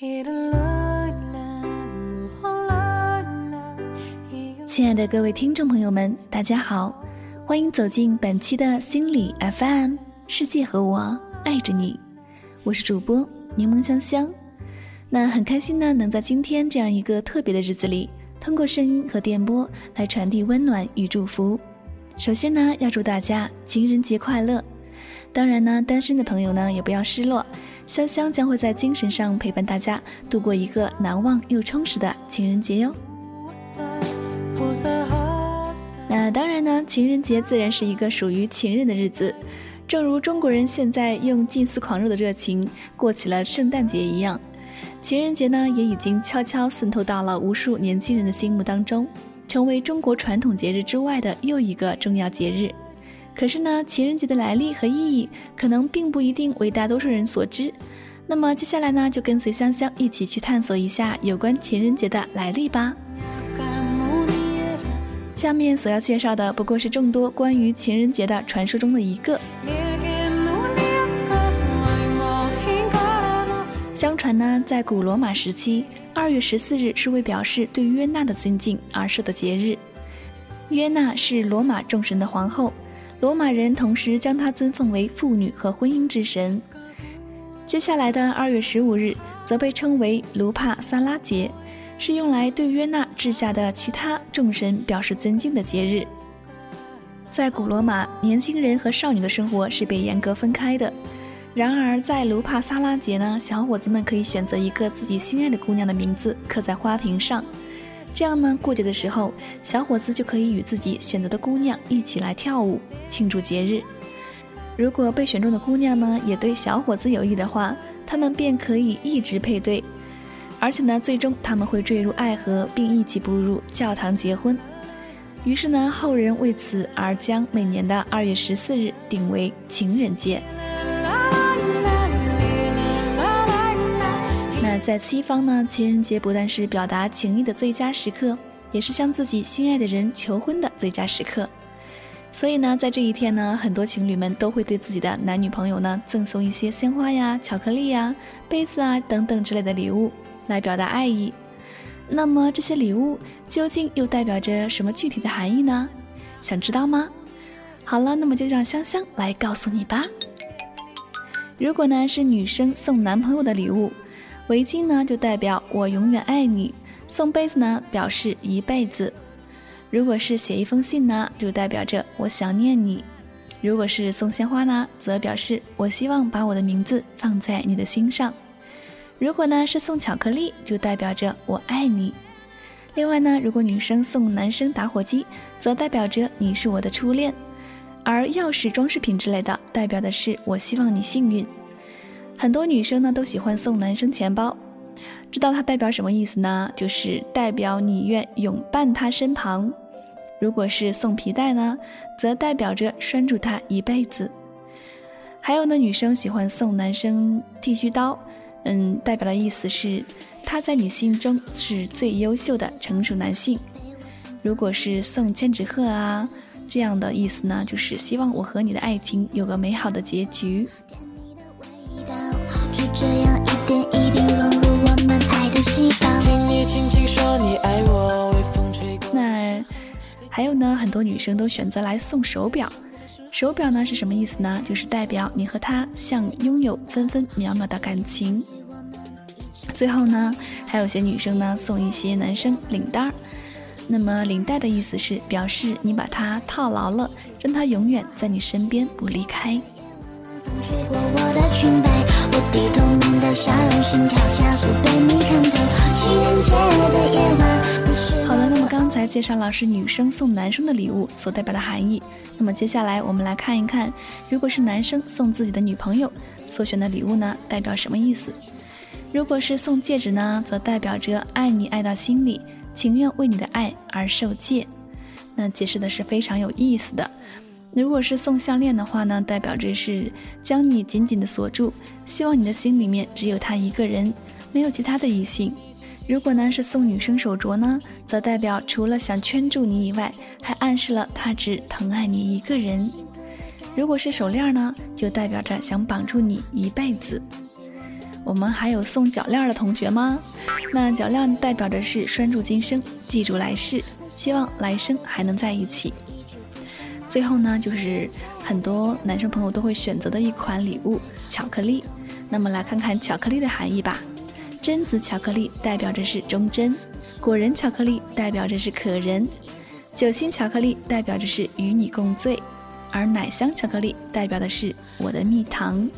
亲爱的各位听众朋友们，大家好，欢迎走进本期的心理 FM，世界和我爱着你，我是主播柠檬香香。那很开心呢，能在今天这样一个特别的日子里，通过声音和电波来传递温暖与祝福。首先呢，要祝大家情人节快乐。当然呢，单身的朋友呢也不要失落，香香将会在精神上陪伴大家度过一个难忘又充实的情人节哟。那当然呢，情人节自然是一个属于情人的日子，正如中国人现在用近似狂热的热情过起了圣诞节一样。情人节呢，也已经悄悄渗透到了无数年轻人的心目当中，成为中国传统节日之外的又一个重要节日。可是呢，情人节的来历和意义可能并不一定为大多数人所知。那么接下来呢，就跟随香香一起去探索一下有关情人节的来历吧。下面所要介绍的不过是众多关于情人节的传说中的一个。相传呢，在古罗马时期，二月十四日是为表示对约娜的尊敬而设的节日。约娜是罗马众神的皇后，罗马人同时将她尊奉为妇女和婚姻之神。接下来的二月十五日则被称为卢帕萨拉节，是用来对约纳治下的其他众神表示尊敬的节日。在古罗马，年轻人和少女的生活是被严格分开的。然而，在卢帕萨拉节呢，小伙子们可以选择一个自己心爱的姑娘的名字刻在花瓶上，这样呢，过节的时候，小伙子就可以与自己选择的姑娘一起来跳舞庆祝节日。如果被选中的姑娘呢，也对小伙子有意的话，他们便可以一直配对，而且呢，最终他们会坠入爱河，并一起步入教堂结婚。于是呢，后人为此而将每年的二月十四日定为情人节。在西方呢，情人节不但是表达情谊的最佳时刻，也是向自己心爱的人求婚的最佳时刻。所以呢，在这一天呢，很多情侣们都会对自己的男女朋友呢赠送一些鲜花呀、巧克力呀、杯子啊等等之类的礼物，来表达爱意。那么这些礼物究竟又代表着什么具体的含义呢？想知道吗？好了，那么就让香香来告诉你吧。如果呢是女生送男朋友的礼物。围巾呢，就代表我永远爱你；送杯子呢，表示一辈子；如果是写一封信呢，就代表着我想念你；如果是送鲜花呢，则表示我希望把我的名字放在你的心上；如果呢是送巧克力，就代表着我爱你。另外呢，如果女生送男生打火机，则代表着你是我的初恋；而钥匙、装饰品之类的，代表的是我希望你幸运。很多女生呢都喜欢送男生钱包，知道它代表什么意思呢？就是代表你愿永伴他身旁。如果是送皮带呢，则代表着拴住他一辈子。还有呢，女生喜欢送男生剃须刀，嗯，代表的意思是他在你心中是最优秀的成熟男性。如果是送千纸鹤啊，这样的意思呢，就是希望我和你的爱情有个美好的结局。那还有呢，很多女生都选择来送手表。手表呢是什么意思呢？就是代表你和他像拥有分分秒秒的感情。最后呢，还有些女生呢送一些男生领带儿。那么领带的意思是表示你把它套牢了，让他永远在你身边不离开。好介绍了是女生送男生的礼物所代表的含义，那么接下来我们来看一看，如果是男生送自己的女朋友所选的礼物呢，代表什么意思？如果是送戒指呢，则代表着爱你爱到心里，情愿为你的爱而受戒，那解释的是非常有意思的。那如果是送项链的话呢，代表着是将你紧紧的锁住，希望你的心里面只有他一个人，没有其他的异性。如果呢是送女生手镯呢，则代表除了想圈住你以外，还暗示了他只疼爱你一个人。如果是手链呢，就代表着想绑住你一辈子。我们还有送脚链的同学吗？那脚链代表着是拴住今生，记住来世，希望来生还能在一起。最后呢，就是很多男生朋友都会选择的一款礼物——巧克力。那么来看看巧克力的含义吧。榛子巧克力代表着是忠贞，果仁巧克力代表着是可人，酒心巧克力代表着是与你共醉，而奶香巧克力代表的是我的蜜糖。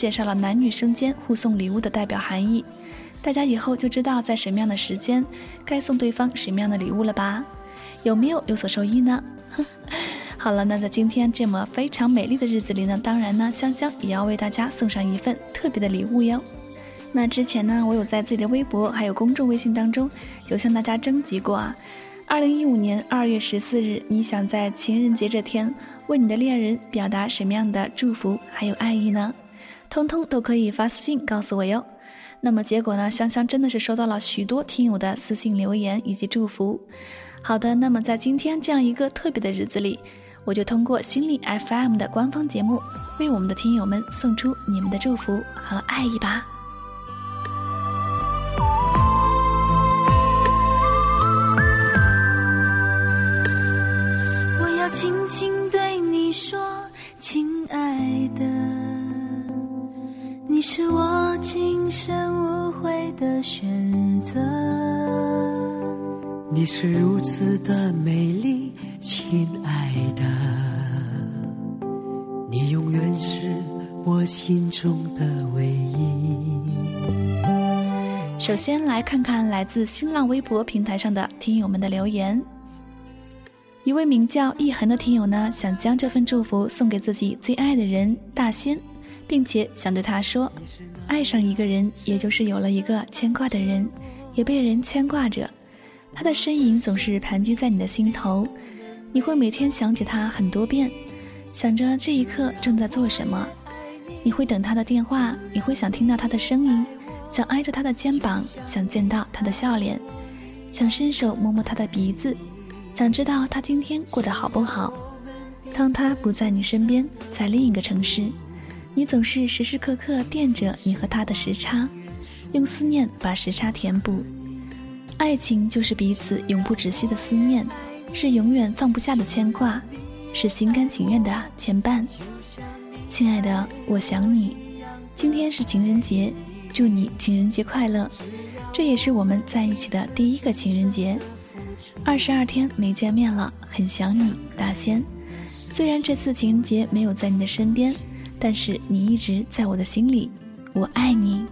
介绍了男女生间互送礼物的代表含义，大家以后就知道在什么样的时间该送对方什么样的礼物了吧？有没有有所受益呢？好了，那在今天这么非常美丽的日子里呢，当然呢，香香也要为大家送上一份特别的礼物哟。那之前呢，我有在自己的微博还有公众微信当中有向大家征集过啊，二零一五年二月十四日，你想在情人节这天为你的恋人表达什么样的祝福还有爱意呢？通通都可以发私信告诉我哟。那么结果呢？香香真的是收到了许多听友的私信留言以及祝福。好的，那么在今天这样一个特别的日子里，我就通过心理 FM 的官方节目，为我们的听友们送出你们的祝福和爱意吧。我要轻轻对你说，亲爱的。你是我今生无悔的选择。你是如此的美丽，亲爱的。你永远是我心中的唯一。首先来看看来自新浪微博平台上的听友们的留言。一位名叫一恒的听友呢，想将这份祝福送给自己最爱的人大仙。并且想对他说：“爱上一个人，也就是有了一个牵挂的人，也被人牵挂着。他的身影总是盘踞在你的心头，你会每天想起他很多遍，想着这一刻正在做什么。你会等他的电话，你会想听到他的声音，想挨着他的肩膀，想见到他的笑脸，想伸手摸摸他的鼻子，想知道他今天过得好不好。当他不在你身边，在另一个城市。”你总是时时刻刻惦着你和他的时差，用思念把时差填补。爱情就是彼此永不止息的思念，是永远放不下的牵挂，是心甘情愿的牵绊。亲爱的，我想你。今天是情人节，祝你情人节快乐。这也是我们在一起的第一个情人节。二十二天没见面了，很想你，大仙。虽然这次情人节没有在你的身边。但是你一直在我的心里，我爱你。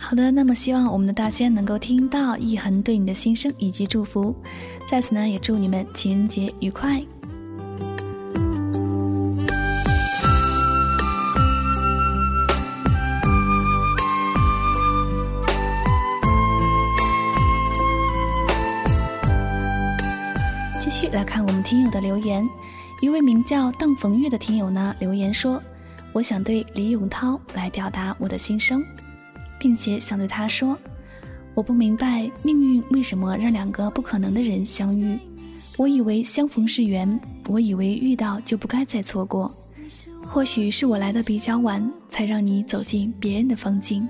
好的，那么希望我们的大仙能够听到一恒对你的心声以及祝福，在此呢也祝你们情人节愉快。继续来看我们听友的留言。一位名叫邓逢月的听友呢留言说：“我想对李永涛来表达我的心声，并且想对他说，我不明白命运为什么让两个不可能的人相遇。我以为相逢是缘，我以为遇到就不该再错过。或许是我来的比较晚，才让你走进别人的风景。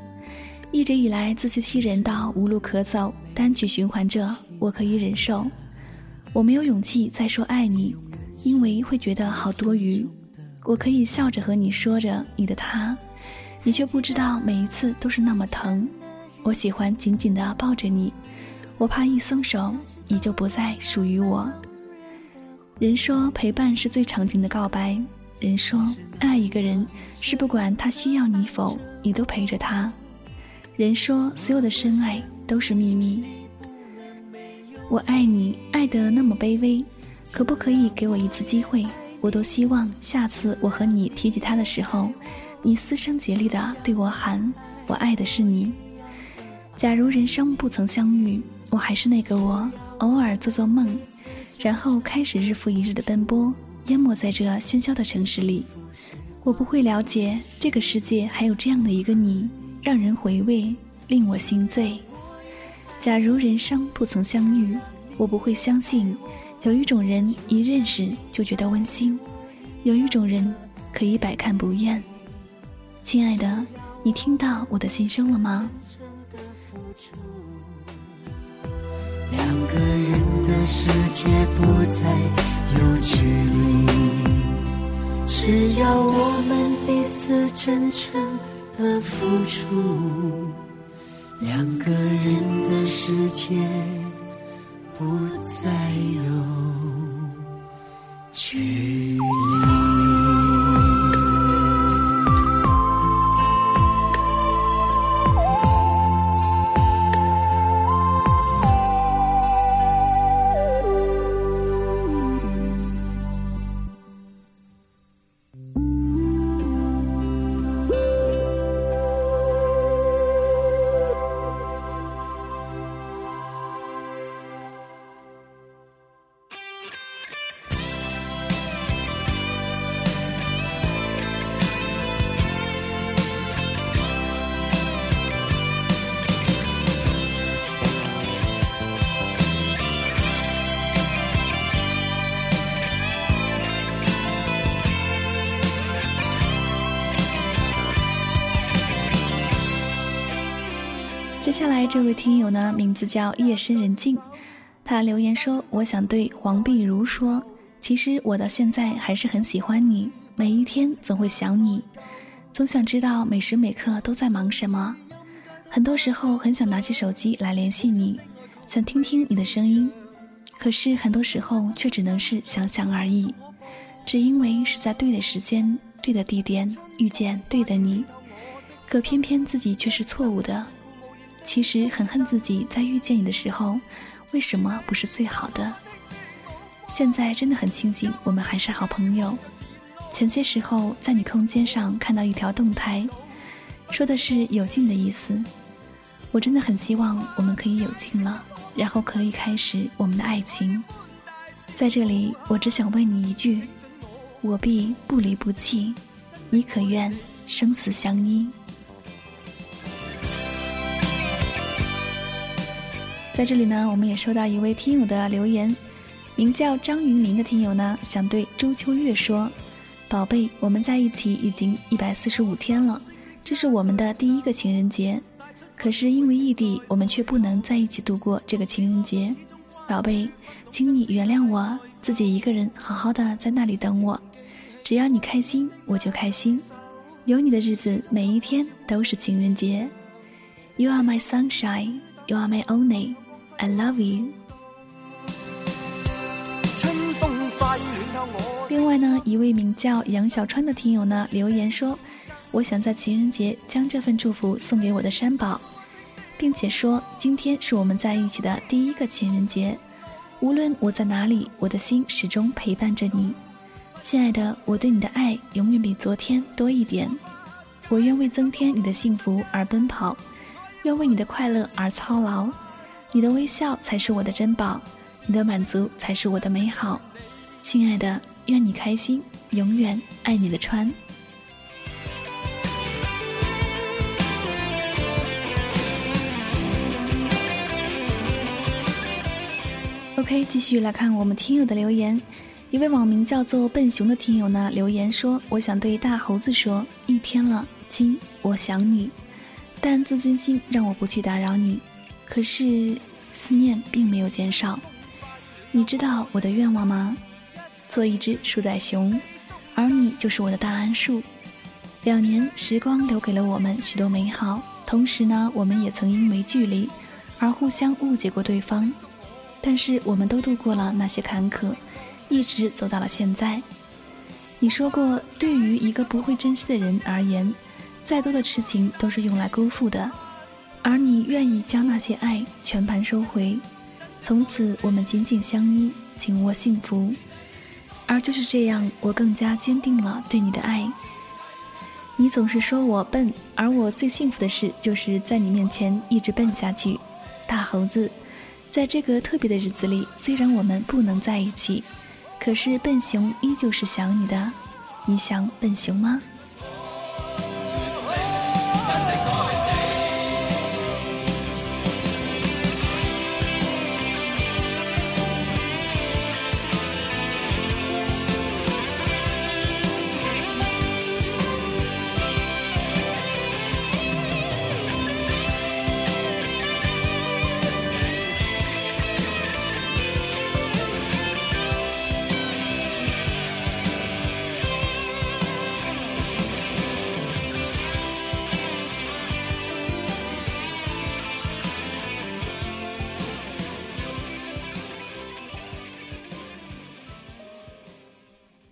一直以来自欺欺人到无路可走，单曲循环着，我可以忍受。我没有勇气再说爱你。”因为会觉得好多余，我可以笑着和你说着你的他，你却不知道每一次都是那么疼。我喜欢紧紧的抱着你，我怕一松手你就不再属于我。人说陪伴是最长情的告白，人说，爱一个人是不管他需要你否，你都陪着他。人说，所有的深爱都是秘密。我爱你，爱得那么卑微，可不可以给我一次机会？我都希望下次我和你提起他的时候，你嘶声竭力的对我喊：“我爱的是你。”假如人生不曾相遇，我还是那个我，偶尔做做梦，然后开始日复一日的奔波，淹没在这喧嚣的城市里。我不会了解这个世界还有这样的一个你，让人回味，令我心醉。假如人生不曾相遇，我不会相信有一种人一认识就觉得温馨，有一种人可以百看不厌。亲爱的，你听到我的心声了吗？两个人的世界不再有距离，只要我们彼此真诚的付出，两个人的世界不再有距离。接下来这位听友呢，名字叫夜深人静，他留言说：“我想对黄碧如说，其实我到现在还是很喜欢你，每一天总会想你，总想知道每时每刻都在忙什么。很多时候很想拿起手机来联系你，想听听你的声音，可是很多时候却只能是想想而已，只因为是在对的时间、对的地点遇见对的你，可偏偏自己却是错误的。”其实很恨自己在遇见你的时候，为什么不是最好的？现在真的很庆幸我们还是好朋友。前些时候在你空间上看到一条动态，说的是有劲的意思。我真的很希望我们可以有劲了，然后可以开始我们的爱情。在这里，我只想问你一句：我必不离不弃，你可愿生死相依？在这里呢，我们也收到一位听友的留言，名叫张云明的听友呢，想对朱秋月说：“宝贝，我们在一起已经一百四十五天了，这是我们的第一个情人节，可是因为异地，我们却不能在一起度过这个情人节。宝贝，请你原谅我，自己一个人好好的在那里等我，只要你开心，我就开心，有你的日子，每一天都是情人节。You are my sunshine, you are my only。” I love you。另外呢，一位名叫杨小川的听友呢留言说：“我想在情人节将这份祝福送给我的山宝，并且说今天是我们在一起的第一个情人节。无论我在哪里，我的心始终陪伴着你，亲爱的，我对你的爱永远比昨天多一点。我愿为增添你的幸福而奔跑，愿为你的快乐而操劳。”你的微笑才是我的珍宝，你的满足才是我的美好，亲爱的，愿你开心，永远爱你的川。OK，继续来看我们听友的留言，一位网名叫做笨熊的听友呢留言说：“我想对大猴子说，一天了，亲，我想你，但自尊心让我不去打扰你。”可是，思念并没有减少。你知道我的愿望吗？做一只树袋熊，而你就是我的大桉树。两年时光留给了我们许多美好，同时呢，我们也曾因为距离而互相误解过对方。但是，我们都度过了那些坎坷，一直走到了现在。你说过，对于一个不会珍惜的人而言，再多的痴情都是用来辜负的，而你愿意将那些爱全盘收回，从此我们紧紧相依，紧握幸福。而就是这样，我更加坚定了对你的爱。你总是说我笨，而我最幸福的事就是在你面前一直笨下去。大猴子，在这个特别的日子里，虽然我们不能在一起，可是笨熊依旧是想你的。你想笨熊吗？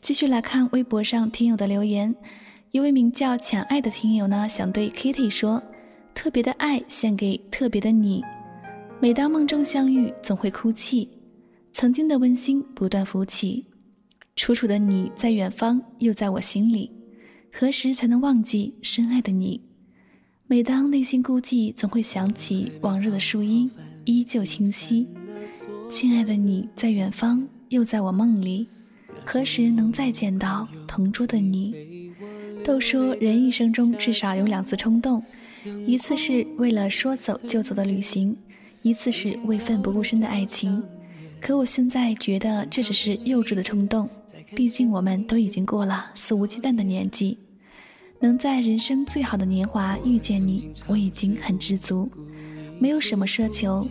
继续来看微博上听友的留言，一位名叫浅爱的听友呢，想对 Kitty 说：“特别的爱献给特别的你。每当梦中相遇，总会哭泣。曾经的温馨不断浮起，楚楚的你在远方，又在我心里。何时才能忘记深爱的你？每当内心孤寂，总会想起往日的树荫，依旧清晰。亲爱的你在远方，又在我梦里。”何时能再见到同桌的你？都说人一生中至少有两次冲动，一次是为了说走就走的旅行，一次是为奋不顾身的爱情。可我现在觉得这只是幼稚的冲动，毕竟我们都已经过了肆无忌惮的年纪，能在人生最好的年华遇见你，我已经很知足，没有什么奢求。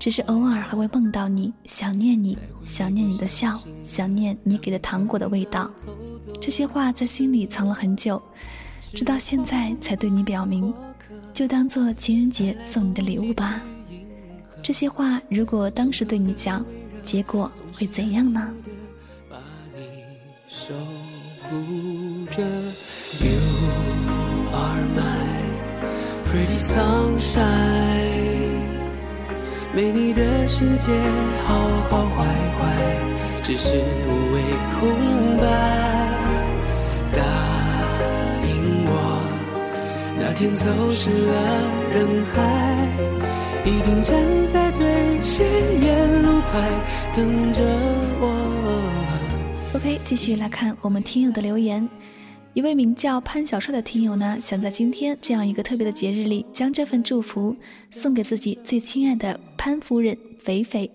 只是偶尔还会梦到你，想念你，想念你的笑，想念你给的糖果的味道。这些话在心里藏了很久，直到现在才对你表明，就当做情人节送你的礼物吧。这些话如果当时对你讲，结果会怎样呢？没你的世界，好好坏坏，只是无谓空白。答应我，那天走失了人海，一定站在最显眼路牌等着我。OK，继续来看我们听友的留言。一位名叫潘小帅的听友呢，想在今天这样一个特别的节日里，将这份祝福送给自己最亲爱的潘夫人肥肥，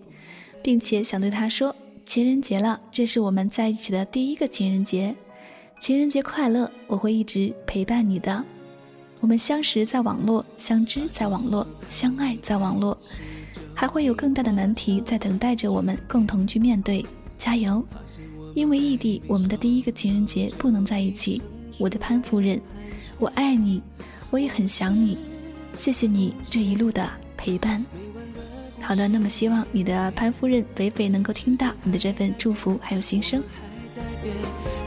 并且想对她说：情人节了，这是我们在一起的第一个情人节，情人节快乐！我会一直陪伴你的。我们相识在网络，相知在网络，相爱在网络，还会有更大的难题在等待着我们共同去面对。加油！因为异地，我们的第一个情人节不能在一起。我的潘夫人，我爱你，我也很想你。谢谢你这一路的陪伴。好的，那么希望你的潘夫人肥肥能够听到你的这份祝福还有心声。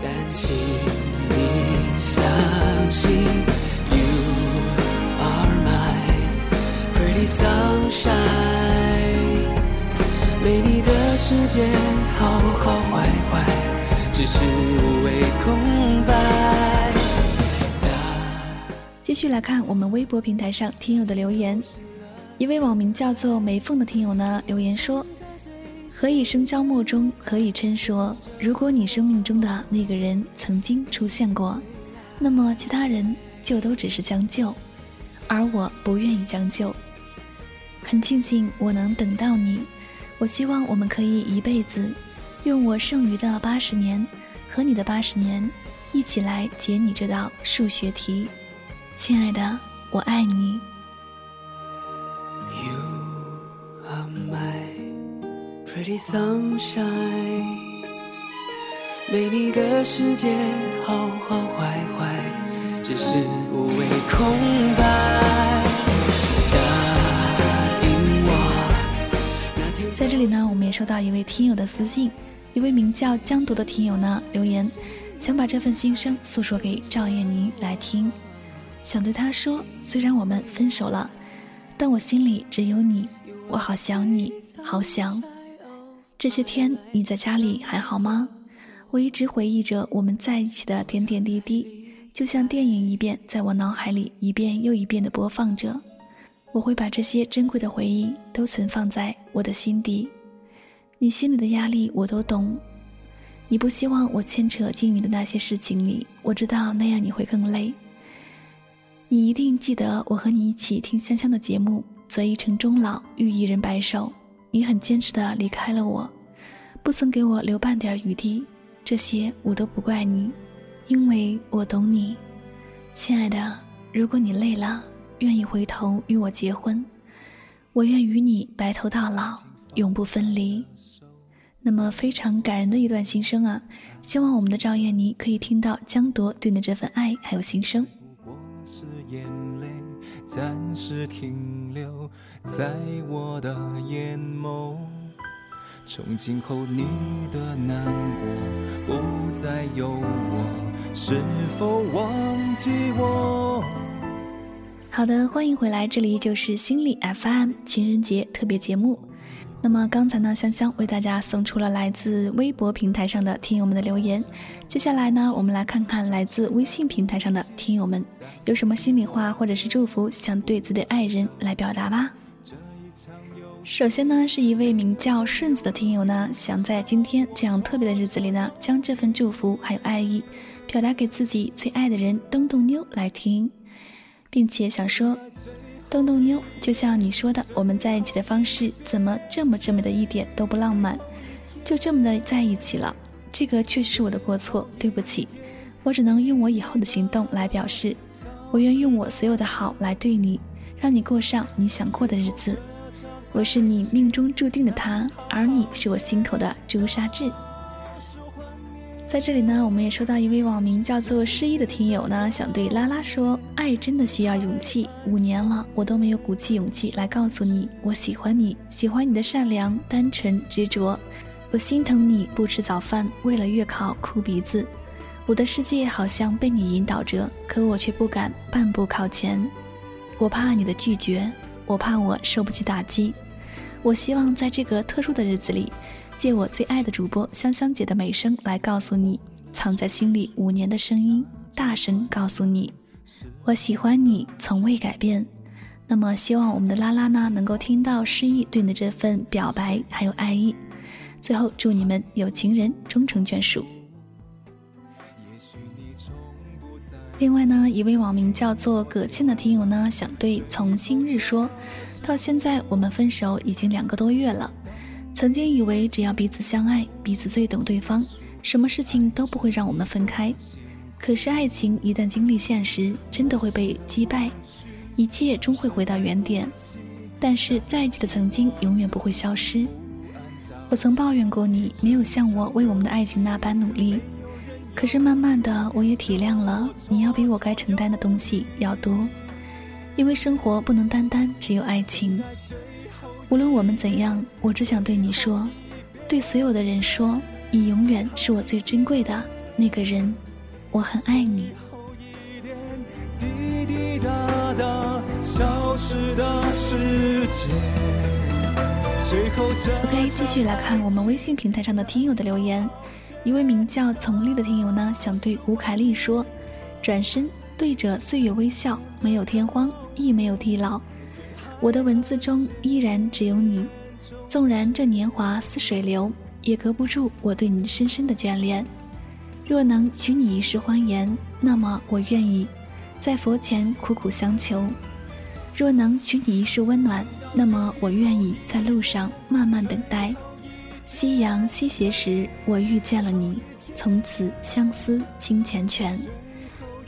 但请你相信，You are my pretty sunshine。没你的世界，好好坏坏。只是无谓空白。继续来看我们微博平台上听友的留言，一位网名叫做梅凤的听友呢留言说：“何以笙箫默中何以琛说，如果你生命中的那个人曾经出现过，那么其他人就都只是将就，而我不愿意将就。很庆幸我能等到你，我希望我们可以一辈子。”用我剩余的八十年和你的八十年，一起来解你这道数学题，亲爱的，我爱你。You are my pretty sunshine，没你的世界好好坏坏，只是无谓空白。在这里呢，我们也收到一位听友的私信。一位名叫江读的听友呢留言，想把这份心声诉说给赵燕妮来听，想对她说：虽然我们分手了，但我心里只有你，我好想你，好想。这些天你在家里还好吗？我一直回忆着我们在一起的点点滴滴，就像电影一遍，在我脑海里一遍又一遍地播放着。我会把这些珍贵的回忆都存放在我的心底。你心里的压力我都懂，你不希望我牵扯进你的那些事情里，我知道那样你会更累。你一定记得我和你一起听香香的节目，择一城终老，遇一人白首。你很坚持的离开了我，不曾给我留半点余地。这些我都不怪你，因为我懂你，亲爱的。如果你累了，愿意回头与我结婚，我愿与你白头到老。永不分离。那么非常感人的一段心声啊！希望我们的赵燕妮可以听到江铎对你的这份爱还有心声。不过是眼泪暂时停留在我的眼眸，从今后你的难过不再有我，是否忘记我？好的，欢迎回来，这里就是心理 FM 情人节特别节目。那么刚才呢，香香为大家送出了来自微博平台上的听友们的留言。接下来呢，我们来看看来自微信平台上的听友们有什么心里话或者是祝福想对自己的爱人来表达吧。首先呢，是一位名叫顺子的听友呢，想在今天这样特别的日子里呢，将这份祝福还有爱意表达给自己最爱的人东东妞来听，并且想说。洞洞妞，就像你说的，我们在一起的方式怎么这么这么的一点都不浪漫，就这么的在一起了，这个确实是我的过错，对不起，我只能用我以后的行动来表示，我愿用我所有的好来对你，让你过上你想过的日子，我是你命中注定的他，而你是我心口的朱砂痣。在这里呢，我们也收到一位网名叫做失忆的听友呢，想对拉拉说：爱真的需要勇气。五年了，我都没有鼓起勇气来告诉你，我喜欢你，喜欢你的善良、单纯、执着。我心疼你不吃早饭，为了月考哭鼻子。我的世界好像被你引导着，可我却不敢半步靠前。我怕你的拒绝，我怕我受不起打击。我希望在这个特殊的日子里。借我最爱的主播香香姐的美声来告诉你，藏在心里五年的声音，大声告诉你，我喜欢你，从未改变。那么，希望我们的拉拉呢，能够听到诗意对你的这份表白还有爱意。最后，祝你们有情人终成眷属。另外呢，一位网名叫做葛倩的听友呢，想对从新日说，到现在我们分手已经两个多月了。曾经以为只要彼此相爱，彼此最懂对方，什么事情都不会让我们分开。可是爱情一旦经历现实，真的会被击败，一切终会回到原点。但是在一起的曾经永远不会消失。我曾抱怨过你没有像我为我们的爱情那般努力，可是慢慢的我也体谅了，你要比我该承担的东西要多，因为生活不能单单只有爱情。无论我们怎样，我只想对你说，对所有的人说，你永远是我最珍贵的那个人，我很爱你。OK，继续来看我们微信平台上的听友的留言。一位名叫丛丽的听友呢，想对吴凯丽说：转身对着岁月微笑，没有天荒，亦没有地老。我的文字中依然只有你，纵然这年华似水流，也隔不住我对你深深的眷恋。若能许你一世欢颜，那么我愿意在佛前苦苦相求；若能许你一世温暖，那么我愿意在路上慢慢等待。夕阳西斜时，我遇见了你，从此相思倾缱绻。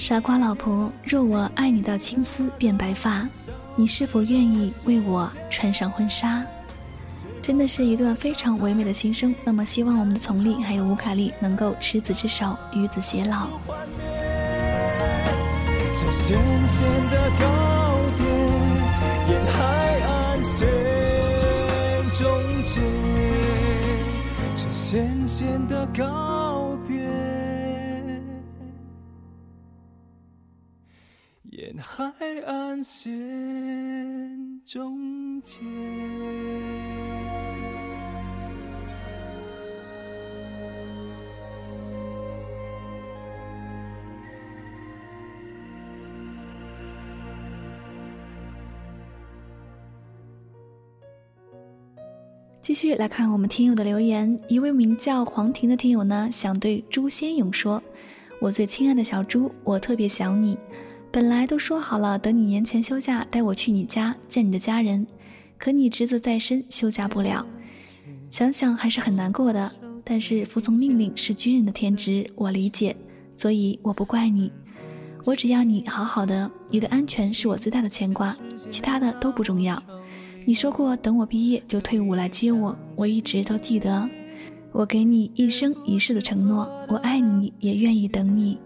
傻瓜老婆，若我爱你到青丝变白发。你是否愿意为我穿上婚纱？真的是一段非常唯美的心声。那么，希望我们的丛丽还有吴凯丽能够执子之手，与子偕老。这咸咸的告别，沿海岸线终结。这咸咸的告海岸线中间。继续来看我们听友的留言，一位名叫黄婷的听友呢，想对朱先勇说：“我最亲爱的小朱，我特别想你。本来都说好了，等你年前休假带我去你家见你的家人，可你职责在身，休假不了。想想还是很难过的。但是服从命令是军人的天职，我理解，所以我不怪你。我只要你好好的，你的安全是我最大的牵挂，其他的都不重要。”你说过等我毕业就退伍来接我，我一直都记得。我给你一生一世的承诺，我爱你，也愿意等你。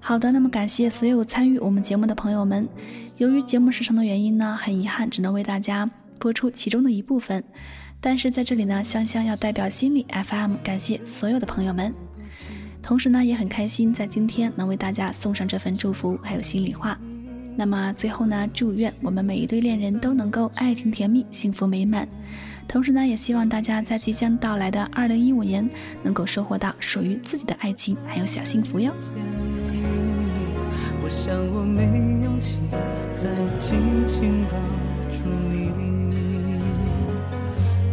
好的，那么感谢所有参与我们节目的朋友们。由于节目时长的原因呢，很遗憾只能为大家播出其中的一部分。但是在这里呢，香香要代表心理 FM 感谢所有的朋友们，同时呢，也很开心在今天能为大家送上这份祝福还有心里话。那么最后呢，祝愿我们每一对恋人都能够爱情甜蜜、幸福美满。同时呢，也希望大家在即将到来的二零一五年，能够收获到属于自己的爱情，还有小幸福哟。我想我没勇气再紧紧抱住你，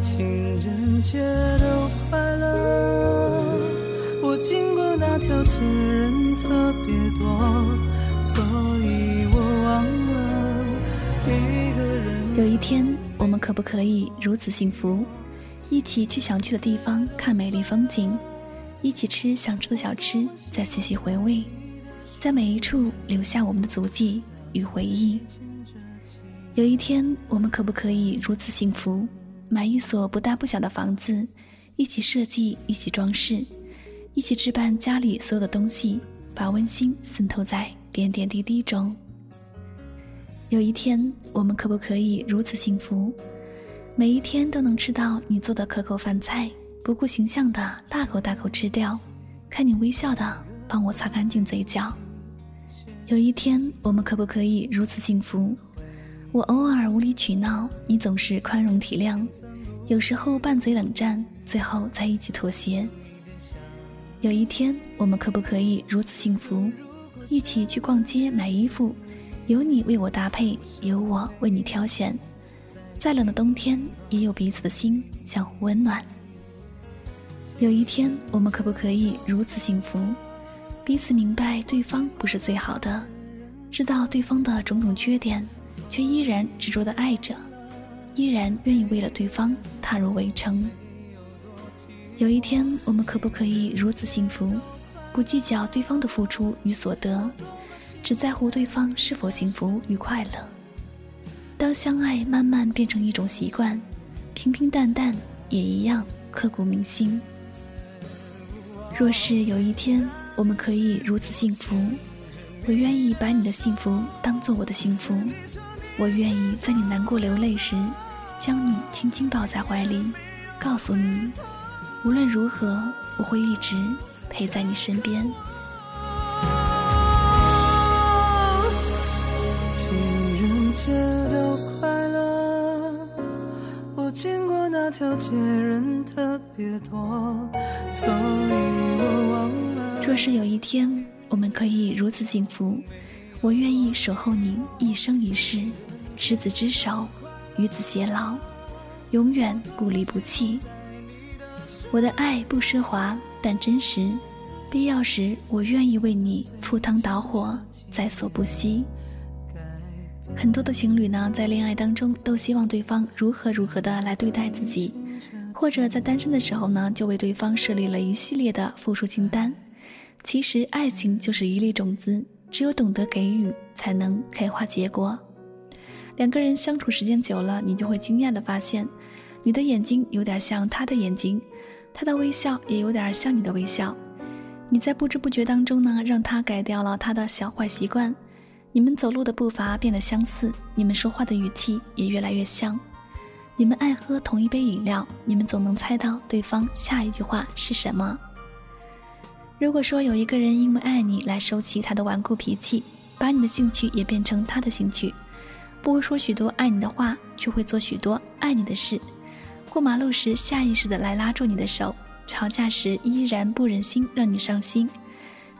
情人节都快乐。我经过那条街，人特别多。所以我忘了一个人。有一天，我们可不可以如此幸福，一起去想去的地方看美丽风景，一起吃想吃的小吃，再细细回味，在每一处留下我们的足迹与回忆。有一天，我们可不可以如此幸福，买一所不大不小的房子，一起设计，一起装饰，一起置办家里所有的东西，把温馨渗透在。点点滴滴中，有一天，我们可不可以如此幸福？每一天都能吃到你做的可口饭菜，不顾形象的大口大口吃掉，看你微笑的帮我擦干净嘴角。有一天，我们可不可以如此幸福？我偶尔无理取闹，你总是宽容体谅，有时候拌嘴冷战，最后在一起妥协。有一天，我们可不可以如此幸福？一起去逛街买衣服，有你为我搭配，有我为你挑选。再冷的冬天，也有彼此的心相互温暖。有一天，我们可不可以如此幸福？彼此明白对方不是最好的，知道对方的种种缺点，却依然执着的爱着，依然愿意为了对方踏入围城。有一天，我们可不可以如此幸福？不计较对方的付出与所得，只在乎对方是否幸福与快乐。当相爱慢慢变成一种习惯，平平淡淡也一样刻骨铭心。若是有一天我们可以如此幸福，我愿意把你的幸福当做我的幸福。我愿意在你难过流泪时，将你轻轻抱在怀里，告诉你，无论如何，我会一直。陪在你身边。人特别多，所以我忘了。若是有一天我们可以如此幸福，我愿意守候你一生一世，执子之手，与子偕老，永远不离不弃。我的爱不奢华。但真实，必要时我愿意为你赴汤蹈火，在所不惜。很多的情侣呢，在恋爱当中都希望对方如何如何的来对待自己，或者在单身的时候呢，就为对方设立了一系列的付出清单。其实，爱情就是一粒种子，只有懂得给予，才能开花结果。两个人相处时间久了，你就会惊讶的发现，你的眼睛有点像他的眼睛。他的微笑也有点像你的微笑，你在不知不觉当中呢，让他改掉了他的小坏习惯，你们走路的步伐变得相似，你们说话的语气也越来越像，你们爱喝同一杯饮料，你们总能猜到对方下一句话是什么。如果说有一个人因为爱你来收起他的顽固脾气，把你的兴趣也变成他的兴趣，不会说许多爱你的话，却会做许多爱你的事。过马路时下意识的来拉住你的手，吵架时依然不忍心让你伤心。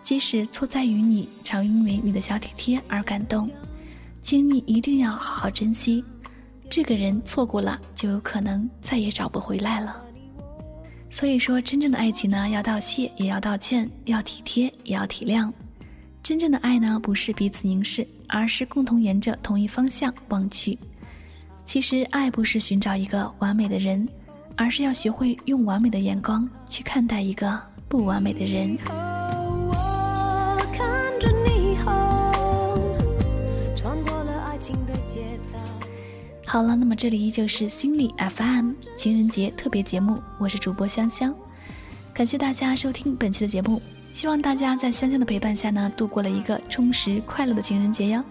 即使错在于你，常因为你的小体贴而感动，请你一定要好好珍惜。这个人错过了，就有可能再也找不回来了。所以说，真正的爱情呢，要道谢也要道歉，要体贴也要体谅。真正的爱呢，不是彼此凝视，而是共同沿着同一方向望去。其实，爱不是寻找一个完美的人，而是要学会用完美的眼光去看待一个不完美的人。好了，那么这里依旧是心理 FM 情人节特别节目，我是主播香香，感谢大家收听本期的节目，希望大家在香香的陪伴下呢，度过了一个充实快乐的情人节哟。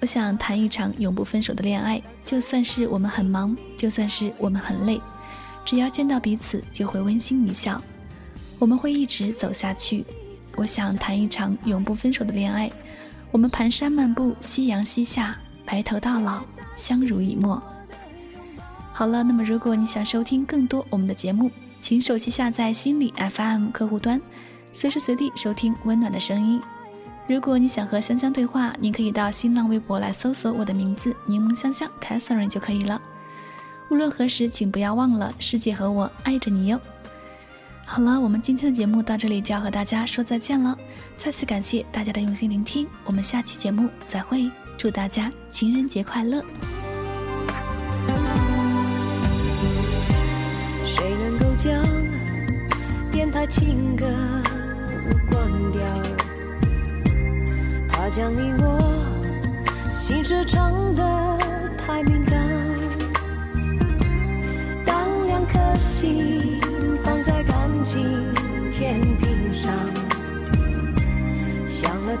我想谈一场永不分手的恋爱，就算是我们很忙，就算是我们很累，只要见到彼此就会温馨一笑，我们会一直走下去。我想谈一场永不分手的恋爱，我们蹒跚漫步，夕阳西下，白头到老。相濡以沫。好了，那么如果你想收听更多我们的节目，请手机下载心理 FM 客户端，随时随地收听温暖的声音。如果你想和香香对话，您可以到新浪微博来搜索我的名字“柠檬香香 Catherine” 就可以了。无论何时，请不要忘了，世界和我爱着你哟。好了，我们今天的节目到这里就要和大家说再见了。再次感谢大家的用心聆听，我们下期节目再会。祝大家情人节快乐。谁能够将电台情歌关掉？他将你我心事唱得太敏感。当两颗心放在感情天平上，想了。